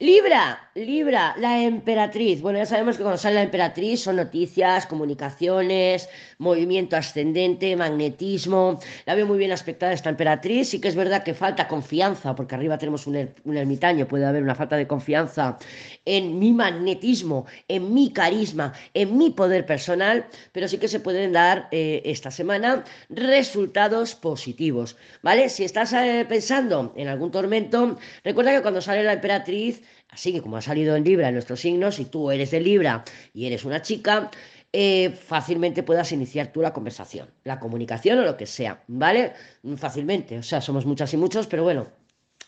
Libra, Libra, la emperatriz. Bueno, ya sabemos que cuando sale la emperatriz son noticias, comunicaciones, movimiento ascendente, magnetismo. La veo muy bien aspectada esta emperatriz. Sí que es verdad que falta confianza, porque arriba tenemos un, er, ermitaño, puede haber una falta de confianza en mi magnetismo, en mi carisma, en mi poder personal, pero sí que se pueden dar eh, esta semana resultados positivos, ¿vale? Si estás eh, pensando en algún tormento, recuerda que cuando sale la emperatriz, Así que como ha salido en Libra en nuestro signo, si tú eres de Libra y eres una chica, eh, fácilmente puedas iniciar tú la conversación, la comunicación o lo que sea, ¿vale? Fácilmente, o sea, somos muchas y muchos, pero bueno,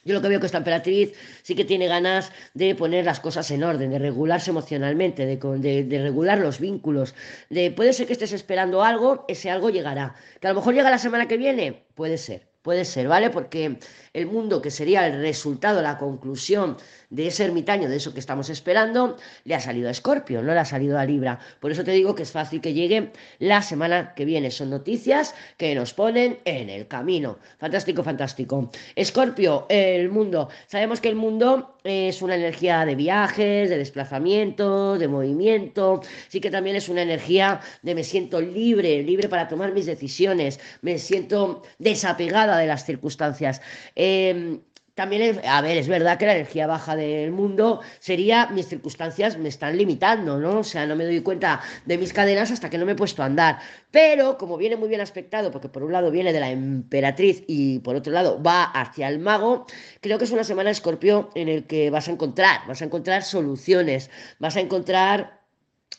yo lo que veo que esta emperatriz sí que tiene ganas de poner las cosas en orden, de regularse emocionalmente, de, de, de, regular los vínculos. De, puede ser que estés esperando algo, ese algo llegará. Que a lo mejor llega la semana que viene, puede ser. Puede ser, ¿vale? Porque el mundo que sería el resultado, la conclusión de ese ermitaño, de eso que estamos esperando, le ha salido a Escorpio, no le ha salido a Libra. Por eso te digo que es fácil que llegue la semana que viene. Son noticias que nos ponen en el camino. Fantástico, fantástico. Escorpio, el mundo. Sabemos que el mundo es una energía de viajes, de desplazamiento, de movimiento. Sí que también es una energía de me siento libre, libre para tomar mis decisiones. Me siento de las circunstancias. Eh, también, a ver, es verdad que la energía baja del mundo sería, mis circunstancias me están limitando, ¿no? O sea, no me doy cuenta de mis cadenas hasta que no me he puesto a andar. Pero, como viene muy bien aspectado, porque por un lado viene de la emperatriz y por otro lado va hacia el mago, creo que es una semana escorpio en el que vas a encontrar, vas a encontrar soluciones, vas a encontrar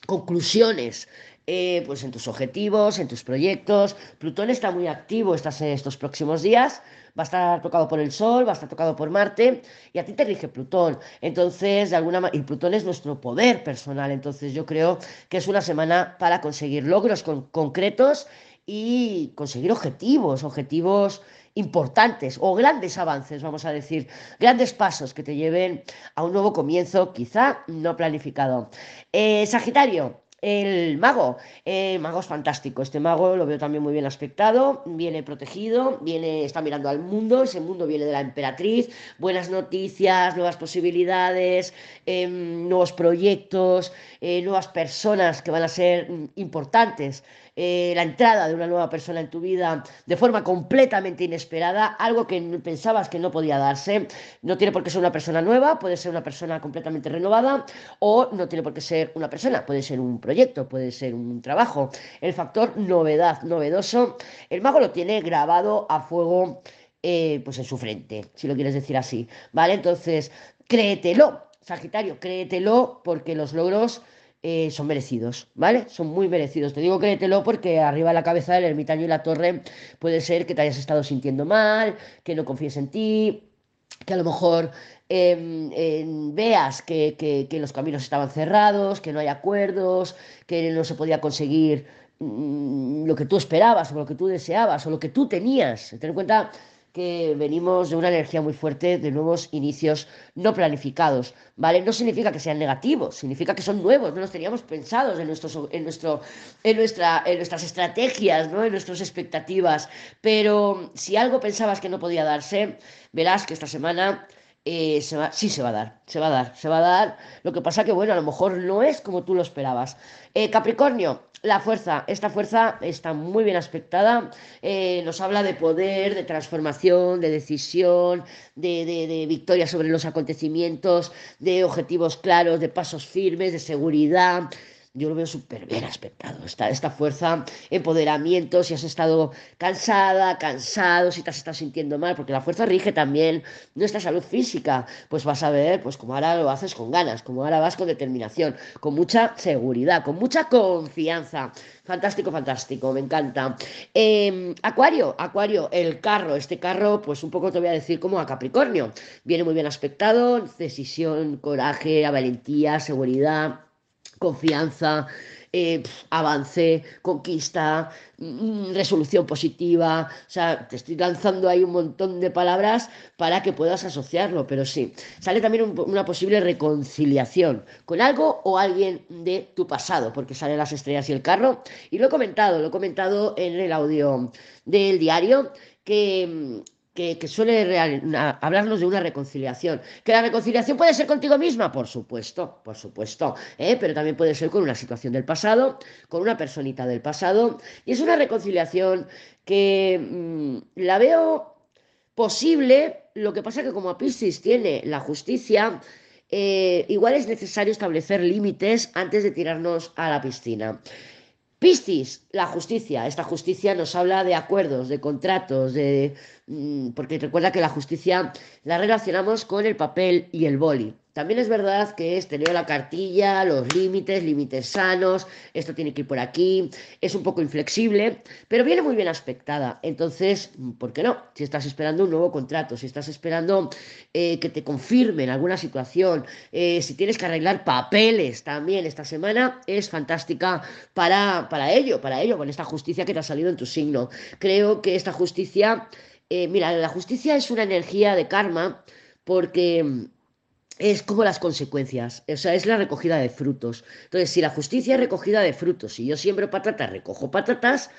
conclusiones eh, pues en tus objetivos, en tus proyectos. Plutón está muy activo estas, estos próximos días, va a estar tocado por el Sol, va a estar tocado por Marte, y a ti te rige Plutón. Entonces, de alguna manera, y Plutón es nuestro poder personal, entonces yo creo que es una semana para conseguir logros con, concretos y conseguir objetivos, objetivos importantes o grandes avances, vamos a decir, grandes pasos que te lleven a un nuevo comienzo, quizá no planificado. Eh, Sagitario, el mago, el mago es fantástico. Este mago lo veo también muy bien aspectado, viene protegido, viene, está mirando al mundo. Ese mundo viene de la emperatriz. Buenas noticias, nuevas posibilidades, eh, nuevos proyectos, eh, nuevas personas que van a ser mm, importantes eh, la entrada de una nueva persona en tu vida de forma completamente inesperada, algo que pensabas que no podía darse. No tiene por qué ser una persona nueva, puede ser una persona completamente renovada o no tiene por qué ser una persona, puede ser un proyecto, puede ser un trabajo. El factor novedad, novedoso, el mago lo tiene grabado a fuego. Eh, pues en su frente, si lo quieres decir así, ¿vale? Entonces, créetelo, Sagitario, créetelo porque los logros eh, son merecidos, ¿vale? Son muy merecidos. Te digo créetelo porque arriba la cabeza del ermitaño y la torre puede ser que te hayas estado sintiendo mal, que no confíes en ti, que a lo mejor eh, veas que, que, que, los caminos estaban cerrados, que no hay acuerdos, que no se podía conseguir mm, lo que tú esperabas o lo que tú deseabas o lo que tú tenías. Ten en cuenta que venimos de una energía muy fuerte de nuevos inicios no planificados, ¿vale? No significa que sean negativos, significa que son nuevos, no los teníamos pensados en, nuestros, en, nuestro, en, nuestra, en nuestras estrategias, ¿no? En nuestras expectativas, pero si algo pensabas que no podía darse, verás que esta semana eh, se va, sí se va a dar, se va a dar, se va a dar. Lo que pasa que, bueno, a lo mejor no es como tú lo esperabas. Eh, Capricornio, la fuerza, esta fuerza está muy bien aspectada, eh, nos habla de poder, de transformación, de decisión, de, de, de victoria sobre los acontecimientos, de objetivos claros, de pasos firmes, de seguridad, yo lo veo súper bien aspectado. Esta, esta fuerza, empoderamiento, si has estado cansada, cansado, si te has estado sintiendo mal, porque la fuerza rige también nuestra salud física. Pues vas a ver, pues como ahora lo haces con ganas, como ahora vas con determinación, con mucha seguridad, con mucha confianza. Fantástico, fantástico, me encanta. Eh, acuario, Acuario, el carro, este carro, pues un poco te voy a decir como a Capricornio. Viene muy bien aspectado, decisión, coraje, valentía, seguridad confianza, eh, avance, conquista, mm, resolución positiva. O sea, te estoy lanzando ahí un montón de palabras para que puedas asociarlo, pero sí. Sale también un, una posible reconciliación con algo o alguien de tu pasado, porque salen las estrellas y el carro. Y lo he comentado, lo he comentado en el audio del diario, que que, suele hablarnos de una reconciliación. ¿Que la reconciliación puede ser contigo misma? Por supuesto, por supuesto. ¿eh? Pero también puede ser con una situación del pasado, con una personita del pasado. Y es una reconciliación que mm, la veo posible. Lo que pasa que como a tiene la justicia, eh, igual es necesario establecer límites antes de tirarnos a la piscina. Piscis, la justicia. Esta justicia nos habla de acuerdos, de contratos, de mm, porque recuerda que la justicia la relacionamos con el papel y el boli. También es verdad que es tener la cartilla, los límites, límites sanos, esto tiene que ir por aquí, es un poco inflexible, pero viene muy bien aspectada. Entonces, ¿por qué no? Si estás esperando un nuevo contrato, si estás esperando eh, que te confirmen alguna situación, eh, si tienes que arreglar papeles también esta semana, es fantástica para, para ello, para ello, con esta justicia que te ha salido en tu signo. Creo que esta justicia, eh, mira, la justicia es una energía de karma porque es como las consecuencias, o sea, es la recogida de frutos. Entonces, si la justicia es recogida de frutos, si yo siembro patatas, recojo patatas,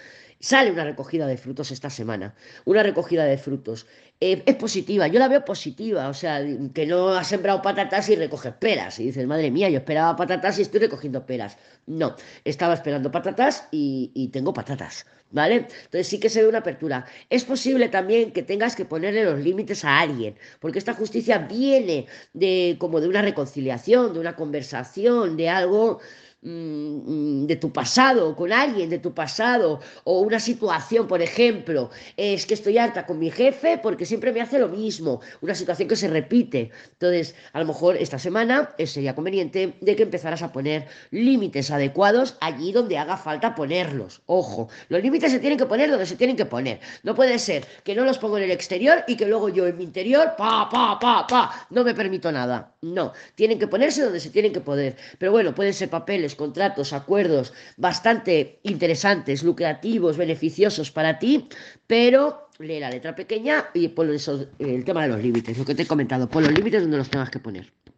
sale una recogida de frutos esta semana, una recogida de frutos. Eh, es positiva, yo la veo positiva, o sea, que no has sembrado patatas y recoges peras. Y dices, madre mía, yo esperaba patatas y estoy recogiendo peras. No, estaba esperando patatas y tengo patatas. ¿Vale? Entonces sí que se ve una apertura. Es posible también que tengas que ponerle los límites a alguien, porque esta justicia viene de como de una reconciliación, de una conversación, de algo de tu pasado, con alguien de tu pasado, o una situación, por ejemplo, es que estoy harta con mi jefe porque siempre me hace lo mismo, una situación que se repite. Entonces, a lo mejor esta semana sería conveniente de que empezaras a poner límites adecuados allí donde haga falta ponerlos. Ojo, los límites se tienen que poner donde se tienen que poner. No puede ser que no los pongo en el exterior y que luego yo en mi interior, pa, pa, pa, pa, no me permito nada. No, tienen que ponerse donde se tienen que poner. Pero bueno, pueden ser papeles contratos, acuerdos bastante interesantes, lucrativos, beneficiosos para ti, pero lee la letra pequeña y pon eso, el tema de los límites, lo que te he comentado, pon los límites donde los tengas que poner.